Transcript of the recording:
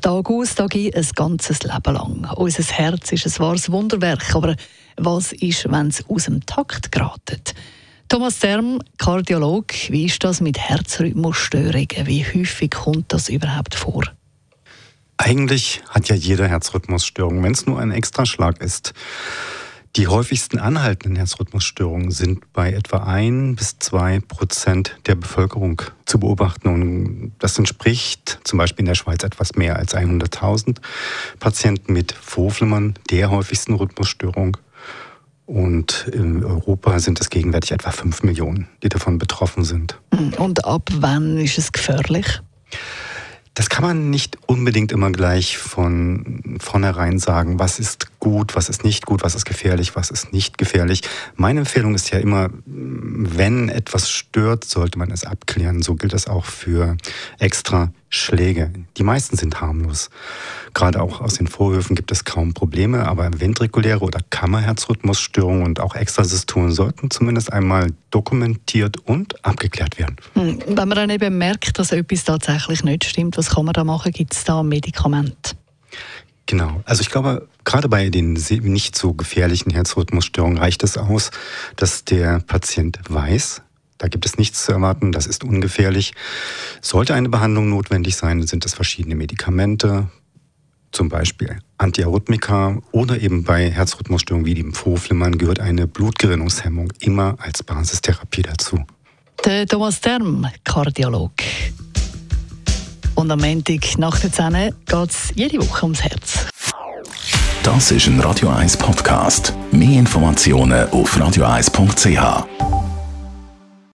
Tag aus, Tag ein, ein ganzes Leben lang. Unser Herz ist ein wahres Wunderwerk, aber was ist, wenn es aus dem Takt geratet? Thomas Zerm, Kardiolog, wie ist das mit Herzrhythmusstörungen? Wie häufig kommt das überhaupt vor? Eigentlich hat ja jeder Herzrhythmusstörung, wenn es nur ein Extraschlag ist. Die häufigsten anhaltenden Herzrhythmusstörungen sind bei etwa ein bis zwei Prozent der Bevölkerung zu beobachten. Und das entspricht zum Beispiel in der Schweiz etwas mehr als 100.000 Patienten mit Vorflimmern, der häufigsten Rhythmusstörung. Und in Europa sind es gegenwärtig etwa 5 Millionen, die davon betroffen sind. Und ab wann ist es gefährlich? Das kann man nicht unbedingt immer gleich von vornherein sagen, was ist gut, was ist nicht gut, was ist gefährlich, was ist nicht gefährlich. Meine Empfehlung ist ja immer, wenn etwas stört, sollte man es abklären. So gilt das auch für extra Schläge. Die meisten sind harmlos. Gerade auch aus den Vorhöfen gibt es kaum Probleme, aber ventrikuläre oder Kammerherzrhythmusstörungen und auch Extrasystolen sollten zumindest einmal dokumentiert und abgeklärt werden. Hm, wenn man dann eben merkt, dass etwas tatsächlich nicht stimmt, was kann man da machen? Gibt es da Medikamente? Genau. Also ich glaube, gerade bei den nicht so gefährlichen Herzrhythmusstörungen reicht es aus, dass der Patient weiß, da gibt es nichts zu erwarten, das ist ungefährlich. Sollte eine Behandlung notwendig sein, sind es verschiedene Medikamente, zum Beispiel Antiarrhythmika oder eben bei Herzrhythmusstörungen wie dem Vorflimmern gehört eine Blutgerinnungshemmung immer als Basistherapie dazu. Der Thomas Term, Kardiolog. Und am Montag nach der 10 geht es jede Woche ums Herz. Das ist ein Radio 1 Podcast. Mehr Informationen auf radio1.ch.